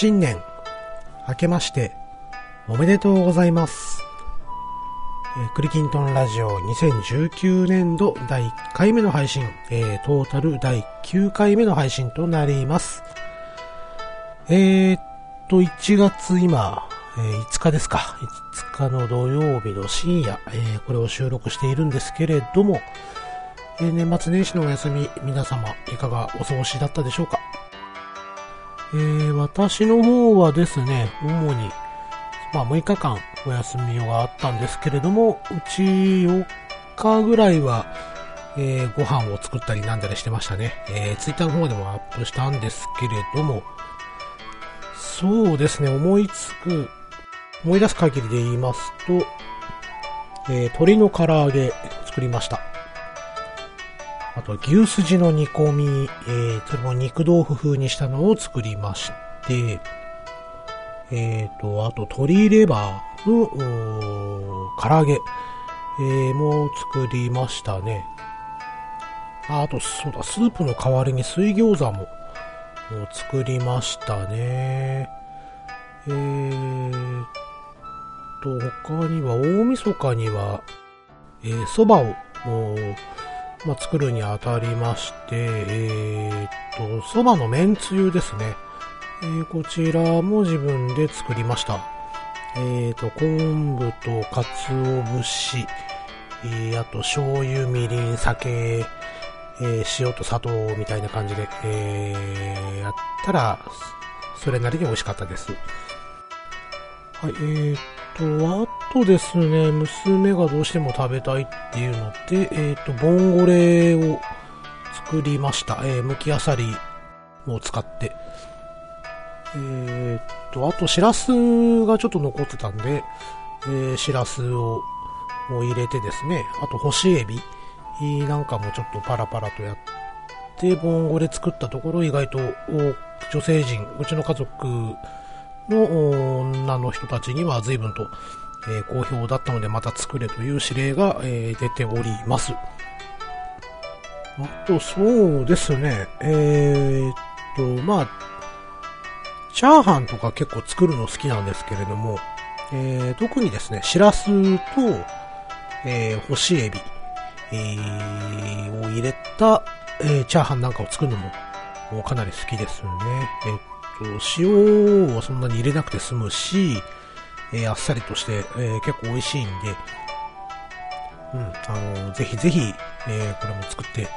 新年、明けまして、おめでとうございます。えークリキントンラジオ2019年度第1回目の配信、えートータル第9回目の配信となります。えー、っと、1月今、え5日ですか。5日の土曜日の深夜、えこれを収録しているんですけれども、え年末年始のお休み、皆様、いかがお過ごしだったでしょうか。えー私の方はですね、主に、まあ6日間お休みがあったんですけれども、うち4日ぐらいは、えーご飯を作ったりなんだりしてましたね。えー、ツイッターの方でもアップしたんですけれども、そうですね、思いつく、思い出す限りで言いますと、えー鶏の唐揚げ作りました。と、牛すじの煮込み、えー、それも肉豆腐風にしたのを作りまして、えーと、あと、鶏レバーの、唐揚げ、えー、も作りましたね。ああと、そうだ、スープの代わりに水餃子も、も作りましたね。えーと、他には、大晦日には、えー、蕎麦を、まあ、作るにあたりまして、えー、と、蕎麦の麺つゆですね。えーこちらも自分で作りました。えー、と、昆布と鰹節、えーあと醤油、みりん、酒、えー塩と砂糖みたいな感じで、えーやったら、それなりに美味しかったです。はい、えーと、あとですね、娘がどうしても食べたいっていうので、えーと、ボンゴレを作りました。えー、むきあさりを使って。えーと、あと、しらすがちょっと残ってたんで、えー、しらすをを入れてですね、あと、干しエビなんかもちょっとパラパラとやって、ボンゴレ作ったところ、意外と女性陣、うちの家族の女の人たちには随分と、えー好評だったのでまた作れという指令が、えー出ております。あと、そうですね、えーっと、まあ、チャーハンとか結構作るの好きなんですけれども、えー特にですね、しらすと、えー干しエビ、えーを入れた、えーチャーハンなんかを作るのもかなり好きですね。えっと、塩をそんなに入れなくて済むし、えーあっさりとして、えー結構美味しいんで、うん、あのぜひぜひ、えこれも作って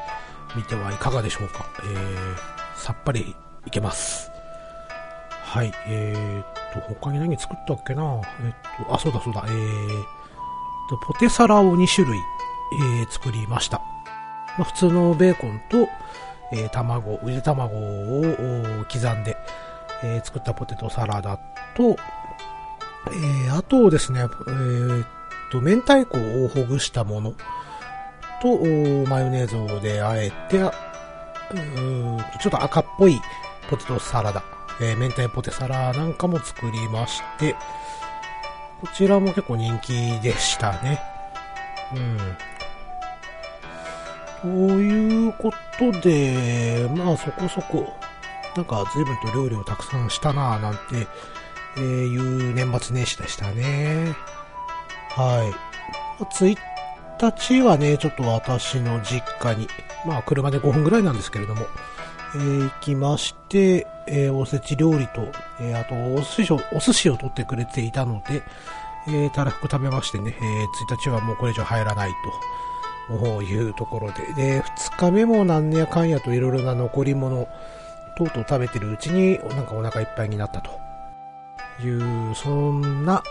みてはいかがでしょうか。えさっぱりいけます。はい、えー、っと、他に何作ったっけなえっと、あ、そうだそうだ、えー、と、ポテサラを2種類、え作りました。まあ、普通のベーコンと、えー卵、ゆで卵を刻んで、え作ったポテトサラダと、えーあとですね、えーっと、明太子をほぐしたものと、マヨネーズをであえて、うんちょっと赤っぽいポテトサラダ、えー明太ポテサラなんかも作りまして、こちらも結構人気でしたね。うん。ということで、まあそこそこ、なんか随分と料理をたくさんしたなぁなんて、えーいう年末年始でしたね。はい。1日はね、ちょっと私の実家に、まあ車で5分ぐらいなんですけれども、えー行きまして、えーおせち料理と、えーあとお寿司を、お寿司を取ってくれていたので、えーたらふく食べましてね、えー1日はもうこれ以上入らないと、いうところで、で、2日目もなんやかんやといろいろな残り物、とうとう食べてるうちに、なんかお腹いっぱいになったという、そんな、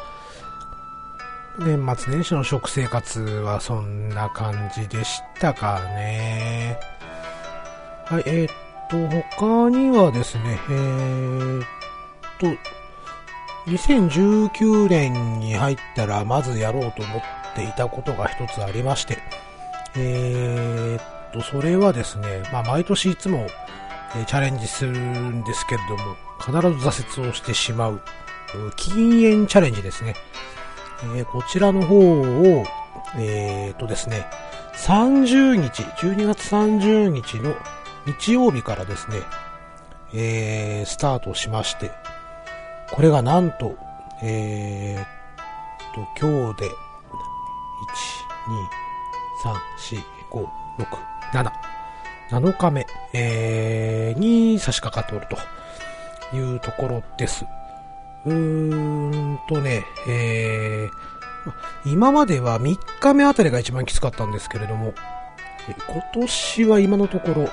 年末年始の食生活はそんな感じでしたかね。はい、えーっと、他にはですね、えーっと、2019年に入ったらまずやろうと思っていたことが一つありまして、えーっと、それはですね、まあ毎年いつも、えチャレンジするんですけれども、必ず挫折をしてしま、う禁煙チャレンジですね。えーこちらの方を、えーっとですね、30日、12月30日の日曜日からですね、えースタートしまして、これがなんと、えー、っと、今日で、1、2、3、4、5、6、7、7日目、えー、に差し掛かっておるというところです。うーんとね、えー、今までは3日目あたりが一番きつかったんですけれども、今年は今のところ、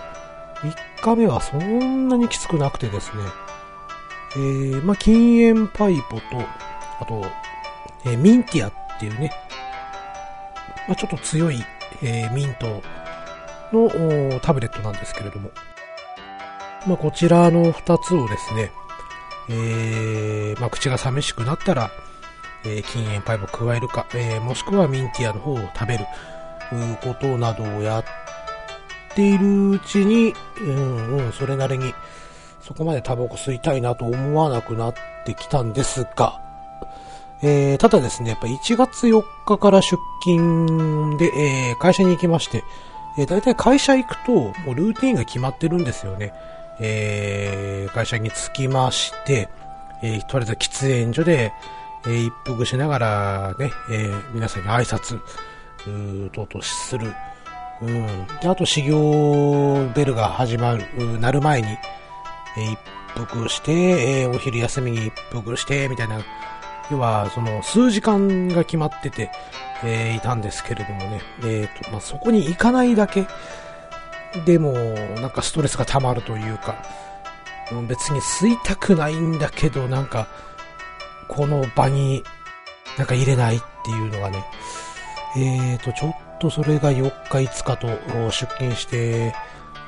3日目はそんなにきつくなくてですね、えー、まあ、禁煙パイポと、あと、えー、ミンティアっていうね、まあ、ちょっと強い、えー、ミントのタブレットなんですけれども、まあ、こちらの2つをですね、えー、まあ、口が寂しくなったら、えー、禁煙パイプを加えるか、えー、もしくはミンティアの方を食べる、ことなどをやっているうちに、うんうん、それなりに、そこまでタバコ吸いたいなと思わなくなってきたんですが、えー、ただですね、やっぱ1月4日から出勤で、えー、会社に行きまして、えー、大体会社行くと、もうルーティンが決まってるんですよね。えー、会社に着きまして、えー、とりあえず喫煙所で、えー、一服しながらね、えー、皆さんに挨拶、うとうとする。うん。で、あと修行ベルが始まる、なる前に、えー、一服して、えー、お昼休みに一服して、みたいな、要は、その、数時間が決まってて、えー、いたんですけれどもね。え、ー、と、まあ、そこに行かないだけでも、なんかストレスが溜まるというか、別に吸いたくないんだけど、なんか、この場になんか入れないっていうのがね、えーと、ちょっとそれが4日5日と出勤して、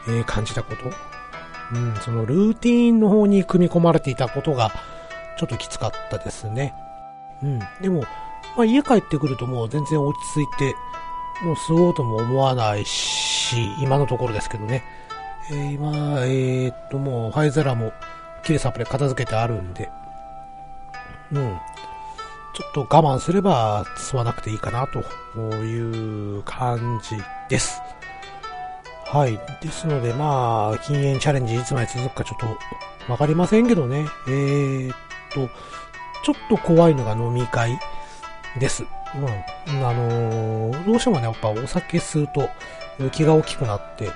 え、感じたこと。うん、そのルーティーンの方に組み込まれていたことが、ちょっときつかったですね。うん。でも、まあ、家帰ってくるともう全然落ち着いて、もう吸おうとも思わないし、し今のところですけどね。えー、今、えー、っと、もう灰皿も、きれいさっぱり片付けてあるんで、うん。ちょっと我慢すれば吸わなくていいかなという感じです。はい。ですので、まあ、禁煙チャレンジいつまで続くかちょっとわかりませんけどね。えー、っと、ちょっと怖いのが飲み会です。うん。あのー、どうしてもね、やっぱお酒吸うと気が大きくなって、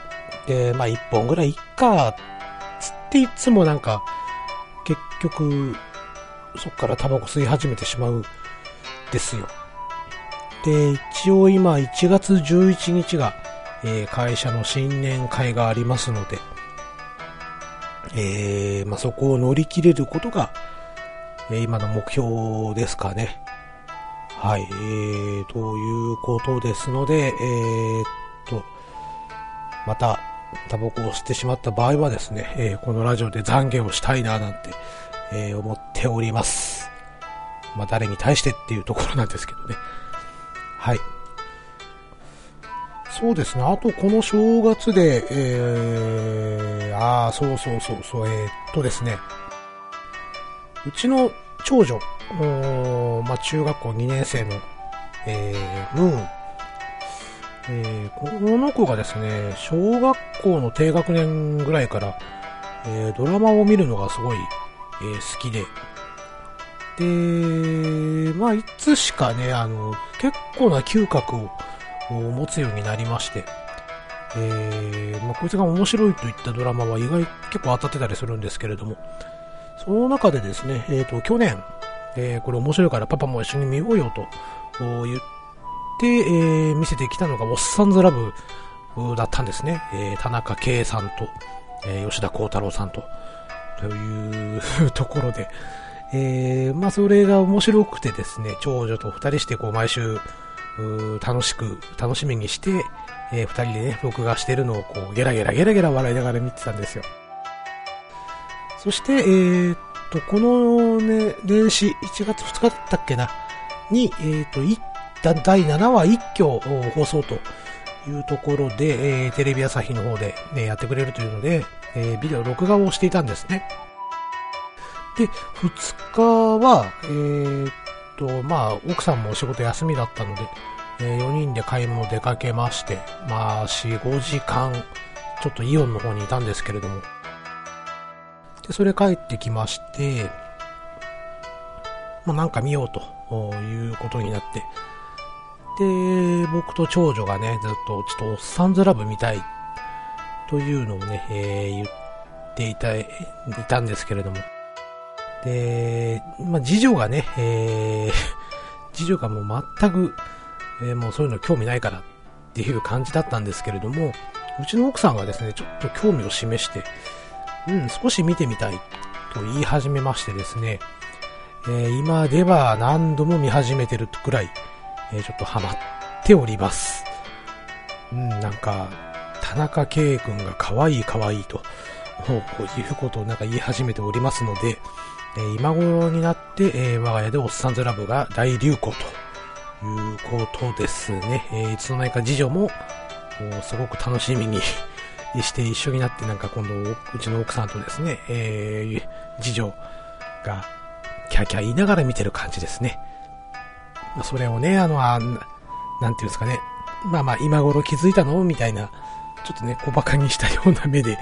で、まあ一本ぐらいいっか、つっていつもなんか、結局、そっからタバコ吸い始めてしまうですよ。で、一応今1月11日が、えー、会社の新年会がありますので、えー、まあ、そこを乗り切れることが、えー、今の目標ですかね。はい、えー、ということですので、えー、っと、また、タバコを吸ってしまった場合はですね、えー、このラジオで懺悔をしたいななんて、えー、思っております。まあ、誰に対してっていうところなんですけどね。はい。そうですね。あと、この正月で、えー、ああ、そうそうそうそう、えー、っとですね。うちの長女、まあ、中学校2年生の、えー、ムーン。えー、この子がですね、小学校の低学年ぐらいから、えー、ドラマを見るのがすごい、えー、好きで、で、まあ、いつしかね、あの、結構な嗅覚を持つようになりまして、えー、まあ、こいつが面白いといったドラマは意外結構当たってたりするんですけれども、その中でですね、えっ、ー、と、去年、えー、これ面白いからパパも一緒に見ようよと言って、えー、見せてきたのが、おっさんずラブだったんですね。えー、田中圭さんと、えー、吉田幸太郎さんと、というところで、えー、まあそれが面白くてですね、長女と二人してこう毎週、楽しく、楽しみにして、えー、二人でね、録画してるのをこう、ゲラゲラゲラゲラ笑いながら見てたんですよ。そして、えー、っと、このね、年始、1月2日だったっけな、に、えー、っと、第7話一挙放送というところで、えー、テレビ朝日の方で、ね、やってくれるというので、えー、ビデオ録画をしていたんですね。で、2日は、えー、っと、まあ、奥さんもお仕事休みだったので、えー、4人で買い物出かけまして、まあ、4、5時間、ちょっとイオンの方にいたんですけれども、で、それ帰ってきまして、まあ、なんか見ようということになって、で、僕と長女がね、ずっとちょっとおっさんずラブ見たいというのをね、えー、言っていた、いたんですけれども。で、まあ、次女がね、えー、次女がもう全く、えー、もうそういうの興味ないからっていう感じだったんですけれども、うちの奥さんがですね、ちょっと興味を示して、うん、少し見てみたいと言い始めましてですね、えー、今では何度も見始めてるくらい、え、ちょっとハマっております。うん、なんか、田中圭君が可愛い可愛いと、こういうことをなんか言い始めておりますので、え、今頃になって、えー、我が家でおっさんずラブが大流行ということですね。え、いつの間にか次女も、すごく楽しみにして一緒になってなんか今度うちの奥さんとですね、えー、次女がキャーキャー言いながら見てる感じですね。それをね、あの、あなんていうんですかね、まあまあ今頃気づいたの？みたいな、ちょっとね、小馬鹿にしたような目で、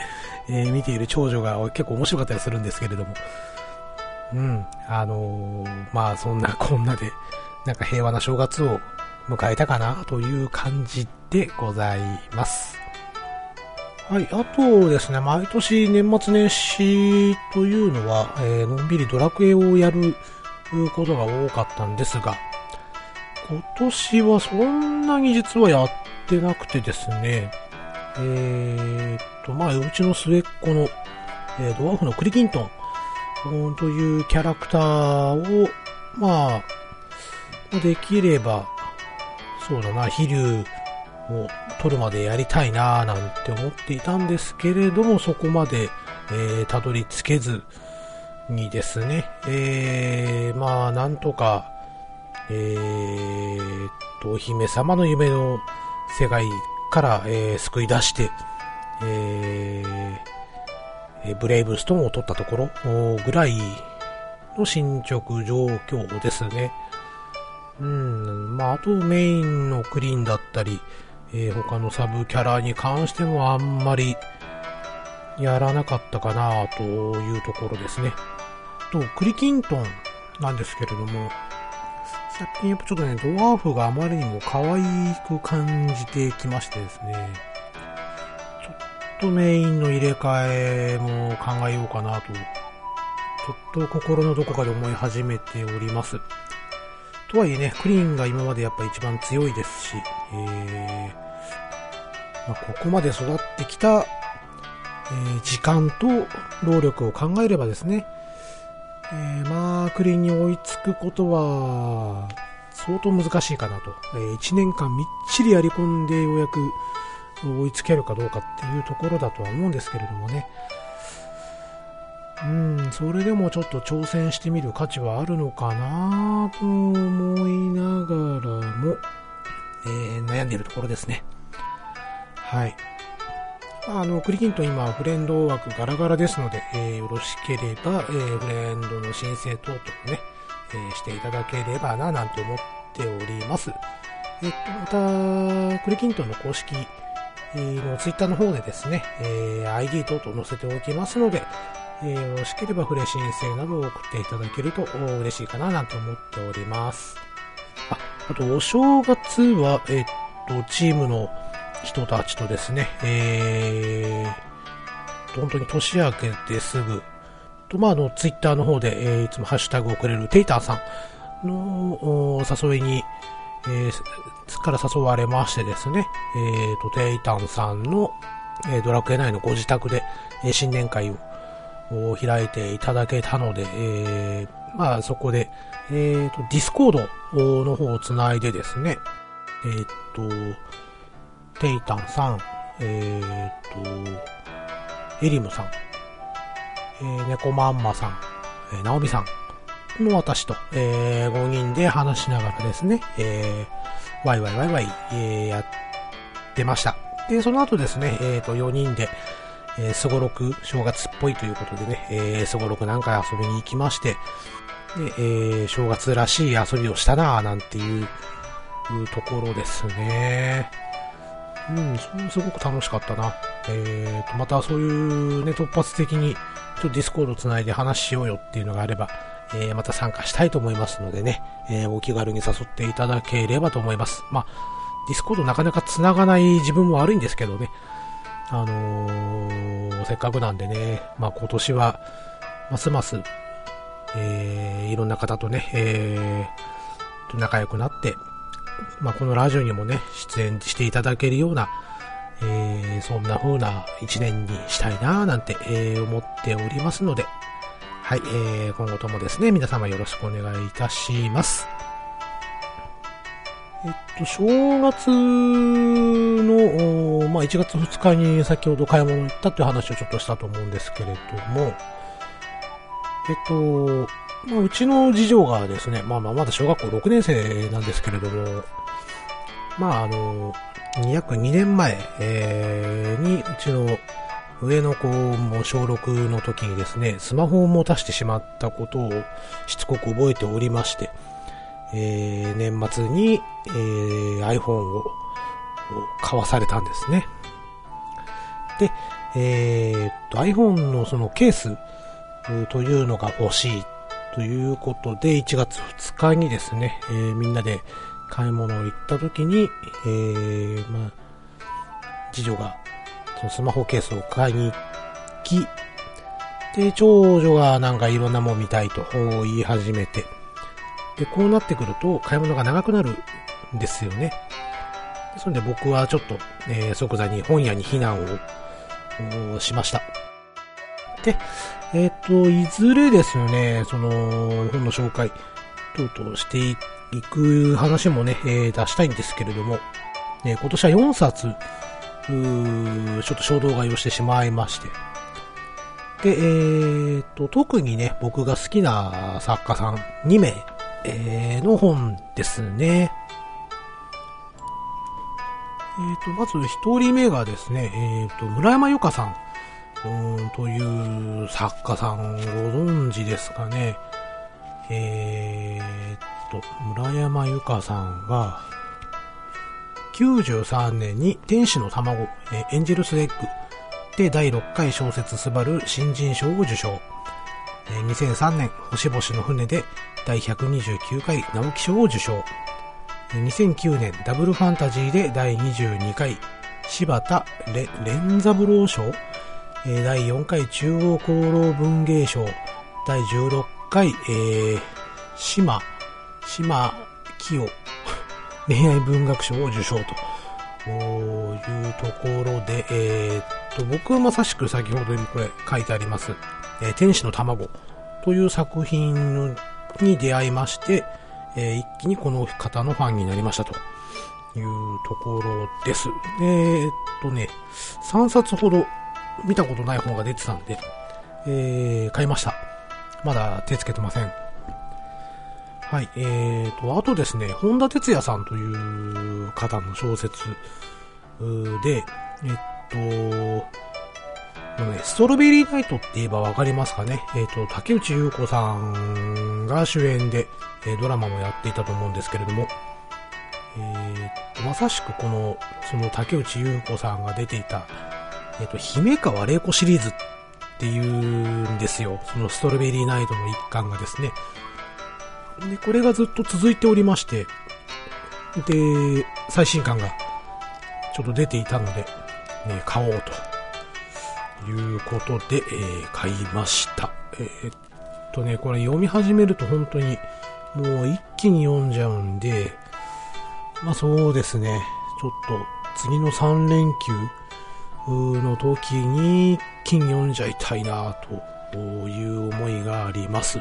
えー、見ている長女が結構面白かったりするんですけれども、うん、あのー、まあそんなこんなで、なんか平和な正月を迎えたかなという感じでございます。はい。あとですね、毎年年末年始というのは、えー、のんびりドラクエをやることが多かったんですが、今年はそんなに実はやってなくてですね、えー、っと、まあ、うちの末っ子の、えー、ドワーフのクリキントン。というキャラクターを、まあ、できれば、そうだな、飛竜を取るまでやりたいなぁなんて思っていたんですけれども、そこまで、えー、たどり着けずにですね、えー、まあ、なんとか、えー、と、お姫様の夢の世界から、えー、救い出して、えー、ブレイブストーンを取ったところぐらいの進捗状況ですね。うん、まあ、あとメインのクリーンだったり、えー、他のサブキャラに関してもあんまりやらなかったかなというところですね。と、クリキントンなんですけれども、最近やっぱちょっとね、ドワーフがあまりにも可愛く感じてきましてですね、ちょっとメインの入れ替えも考えようかなと、ちょっと心のどこかで思い始めております。とはいえね、クリーンが今までやっぱ一番強いですし、えー、まあ、ここまで育ってきた、えー、時間と労力を考えればですね、えー、まあ、クリンに追いつくことは、相当難しいかなと。えー、1年間みっちりやり込んでようやく追いつけるかどうかっていうところだとは思うんですけれどもね。うん、それでもちょっと挑戦してみる価値はあるのかなと思いながらも、えー、悩んでいるところですね。はい。あの、クリキントン今、フレンド枠ガラガラですので、えー、よろしければ、えー、フレンドの申請等々ね、えー、していただければな、なんて思っております。えっと、また、クリキントンの公式のツイッターの方でですね、えー、ID 等々載せておきますので、えー、よろしければフレ申請などを送っていただけると嬉しいかななんて思っております。あ、あとお正月は、えっと、チームの人たちとですね、えー、本当に年明けてすぐ、と、まあ、あの、ツイッターの方で、えー、いつもハッシュタグをくれるテイターさんの誘いに、えー、から誘われましてですね、えーと、テイタンさんの、えー、ドラクエ内のご自宅で、えー、新年会をを開いていただけたので、えー、まあそこで、えーと、ディスコードの方をつないでですね、えっ、と、テイタンさん、えっ、と、エリムさん、えー、ネコマンマさん、えー、ナオミさんの私と、えー、5人で話しながらですね、えー、ワイワイワイワイ、えー、やってました。で、その後ですね、え、ー、と、4人で、えー、すごろく正月っぽいということでね、えー、すごろく何回遊びに行きまして、で、えー、正月らしい遊びをしたなぁなんていうところですね。うん、すごく楽しかったな。えーと、またそういうね、突発的に、ちょっとディスコードつないで話しようよっていうのがあれば、えー、また参加したいと思いますのでね、えー、お気軽に誘っていただければと思います。まあ、ディスコードなかなか繋がない自分も悪いんですけどね、あのー、せっかくなんでね、まあ今年は、ますます、えー、いろんな方とね、えー、仲良くなって、まあこのラジオにもね、出演していただけるような、えー、そんな風な一年にしたいなぁなんて、えー、思っておりますので、はい、えー、今後ともですね、皆様よろしくお願いいたします。えっと、正月の、まあ、1月2日に先ほど買い物行ったっていう話をちょっとしたと思うんですけれども、えっと、まあ、うちの次女がですね、まあまあまだ小学校6年生なんですけれども、まああの、約2年前、えー、にうちの上の子も小6の時にですね、スマホを持たしてしまったことをしつこく覚えておりまして、えー、年末に、えー、iPhone を買わされたんですね。で、えー、っと iPhone のそのケースというのが欲しいということで、1月2日にですね、えー、みんなで買い物を行った時に、えー、まあ、次女がそのスマホケースを買いに行き、で、長女がなんかいろんなもん見たいと言い始めて、で、こうなってくると買い物が長くなるんですよね。ですので僕はちょっと、えー、即座に本屋に避難をしました。で、えっ、と、いずれですね、その、本の紹介等々していく話もね、えー、出したいんですけれども、ね、今年は4冊、ちょっと衝動買いをしてしまいまして、で、えー、と、特にね、僕が好きな作家さん2名、えー、の本ですね。えー、と、まず1人目がですね、えー、と、村山由佳さん。うんという作家さんご存知ですかね。えー、っと、村山由佳さんは、93年に天使の卵、えエンジェルスエッグで第6回小説スバル新人賞を受賞。え2003年、星々の船で第129回直木賞を受賞。2009年、ダブルファンタジーで第22回柴田連三郎賞第4回中央功労文芸賞、第16回、えー、島、島清 恋愛文学賞を受賞というところで、えー、と、僕はまさしく先ほどにこれ書いてあります、えー、天使の卵という作品に出会いまして、えー、一気にこの方のファンになりましたというところです。えー、っとね、3冊ほど見たことない本が出てたんで、えー、買いました。まだ手つけてません。はい、えーと、あとですね、本田哲也さんという方の小説で、えっと、ね、ストロベリーナイトって言えばわかりますかね。えっ、と、竹内優子さんが主演で、えー、ドラマもやっていたと思うんですけれども、えー、まさしくこの、その竹内優子さんが出ていた、えっ、と、姫川玲子シリーズっていうんですよ。そのストロベリーナイトの一巻がですね。で、これがずっと続いておりまして、で、最新巻がちょっと出ていたので、ね、買おうということで、えー、買いました。えー、っとね、これ読み始めると本当にもう一気に読んじゃうんで、まあそうですね、ちょっと次の3連休、の時に金読んじゃいたいなという思いがあります。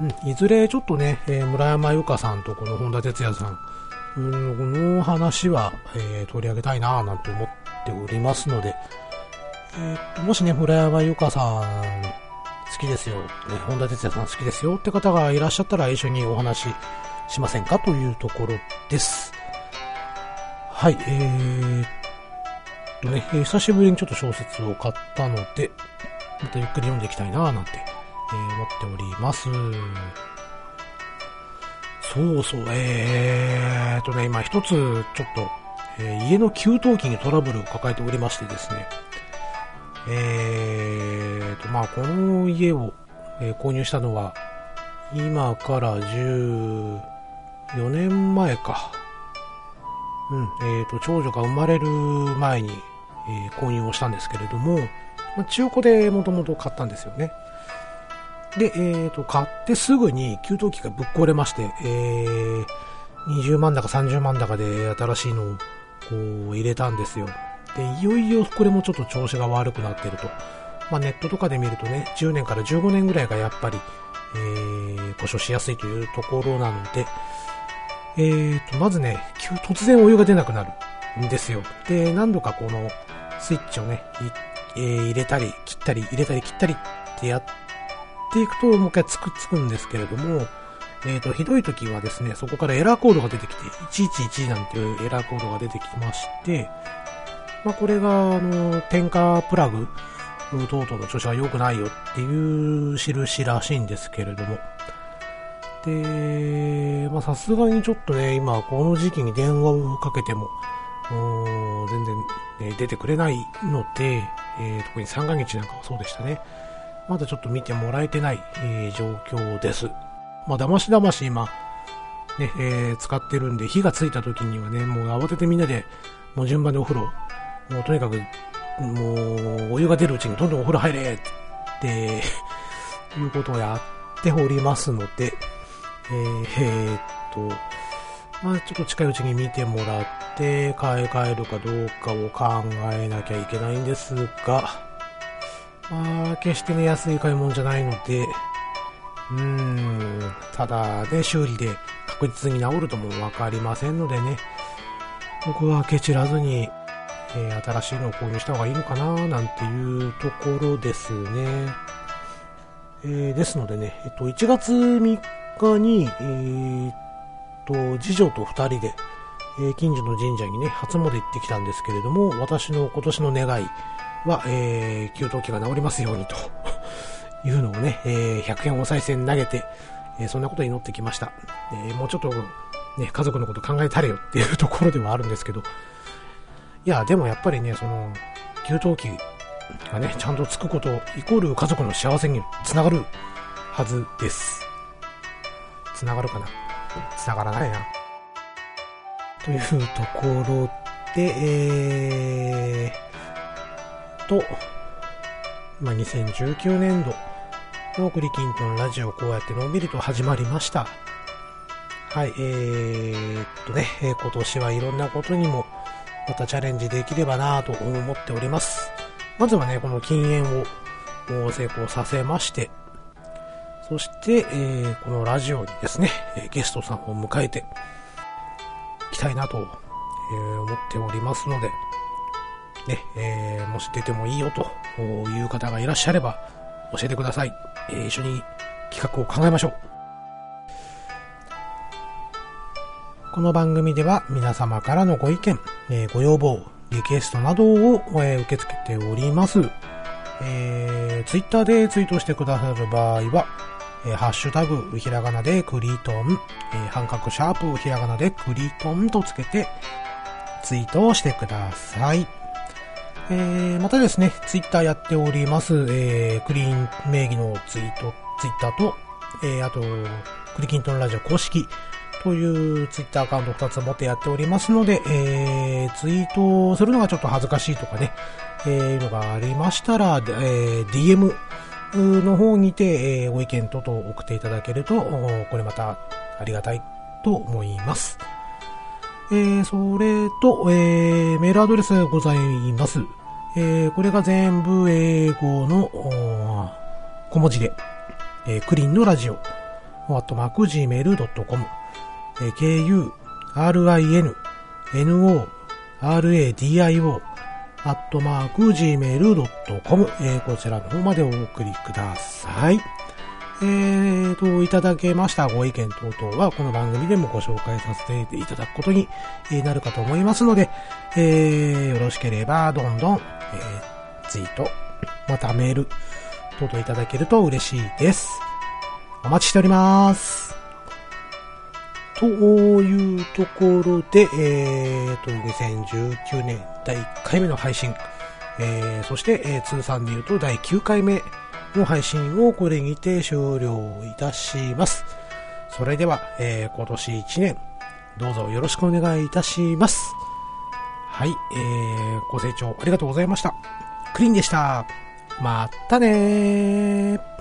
うん、いずれちょっとね、えー、村山由佳さんとこの本田哲也さん、の話は、えー、取り上げたいななんて思っておりますので、えー、もしね、村山由佳さん好きですよ、ね、本田哲也さん好きですよって方がいらっしゃったら一緒にお話ししませんかというところです。はい、えー、とね、えー、久しぶりにちょっと小説を買ったので、またゆっくり読んでいきたいななんて、えー、思っております。そうそう、えーとね、今一つちょっと、えー、家の給湯器にトラブルを抱えておりましてですね、えーと、まあこの家を、え、購入したのは今から14年前か。うん、えっ、と、長女が生まれる前に、え購入をしたんですけれども、ま、中古でもともと買ったんですよね。で、えっ、と、買ってすぐに給湯器がぶっ壊れまして、えー20万だか30万だかで新しいのをこう入れたんですよ。で、いよいよこれもちょっと調子が悪くなってると。まあ、ネットとかで見るとね、10年から15年ぐらいがやっぱり、えー故障しやすいというところなので、えーと、まずね、突然お湯が出なくなるんですよ。で、何度かこのスイッチをね、えー入れたり切ったり入れたり切ったりってやっていくともう一回つくっつくんですけれども、えーと、ひどい時はですね、そこからエラーコードが出てきて、111なんていうエラーコードが出てきまして、まあ、これが、あの、点火プラグ等々の調子が良くないよっていう印らしいんですけれども。で、ま、さすがにちょっとね、今、この時期に電話をかけても、全然、ね出てくれないので、え特に三が日なんかはそうでしたね。まだちょっと見てもらえてない、え状況です。まあ、だましだまし今、ね、えー使ってるんで、火がついた時にはね、もう慌ててみんなで、もう順番でお風呂、もうとにかく、もう、お湯が出るうちにどんどんお風呂入れって、いうことをやっておりますので、えーえーっと、まあちょっと近いうちに見てもらって、買い替えるかどうかを考えなきゃいけないんですが、まあ決してね、安い買い物じゃないので、うーん、ただね、修理で確実に治るともわかりませんのでね、僕はケチらずに、えー新しいのを購入した方がいいのかななんていうところですね。えーですのでね、えっと、1月3日に、えーと、次女と2人で、え近所の神社にね、初詣行ってきたんですけれども、私の今年の願いは、えー給湯器が治りますようにと いうのをね、えー100円お賽銭投げて、えーそんなこと祈ってきました。えーもうちょっと、ね、家族のこと考えたれよっていうところではあるんですけど、いや、でもやっぱりね、その、給湯器がね、ちゃんとつくこと、イコール家族の幸せにつながるはずです。つながるかなつながらないな。というところで、えー、と、まあ、2019年度のクリキントンラジオこうやってのんびりと始まりました。はい、えーっとね、今年はいろんなことにもまたチャレンジできればなと思っております。まずはね、この禁煙を成功させまして、そして、えーこのラジオにですね、ゲストさんを迎えていきたいなと、えー思っておりますので、ね、えーもし出てもいいよという方がいらっしゃれば教えてください。えー一緒に企画を考えましょう。この番組では皆様からのご意見、えーご要望、リクエストなどを、えー受け付けております。えー、ツイッターでツイートしてくださる場合は、えハッシュタグ、ひらがなでクリトン、えー半角シャープ、ひらがなでクリトンとつけて、ツイートをしてください。えー、またですね、ツイッターやっております、えー、クリーン名義のツイート、ツイッターと、えー、あと、クリキントンラジオ公式というツイッターアカウント2つ持ってやっておりますので、えー、ツイートするのがちょっと恥ずかしいとかね、えー、いうのがありましたら、えー、DM の方にて、えーご意見等々送っていただけると、これまたありがたいと思います。えー、それと、えー、メールアドレスがございます。えー、これが全部英語の小文字で、えー、クリーンのラジオ、アットマーク gmail.com、えー、ku, rin, no, radio, アットマーク gmail.com、えー、こちらの方までお送りください。えーと、いただけましたご意見等々は、この番組でもご紹介させていただくことになるかと思いますので、えーよろしければ、どんどん、えーツイート、またメール、等々いただけると嬉しいです。お待ちしております。というところで、えーと、2019年第1回目の配信、えーそして、えー通算で言うと第9回目の配信をこれにて終了いたします。それでは、えー今年1年、どうぞよろしくお願いいたします。はい、えー、ご清聴ありがとうございました。クリーンでした。またねー。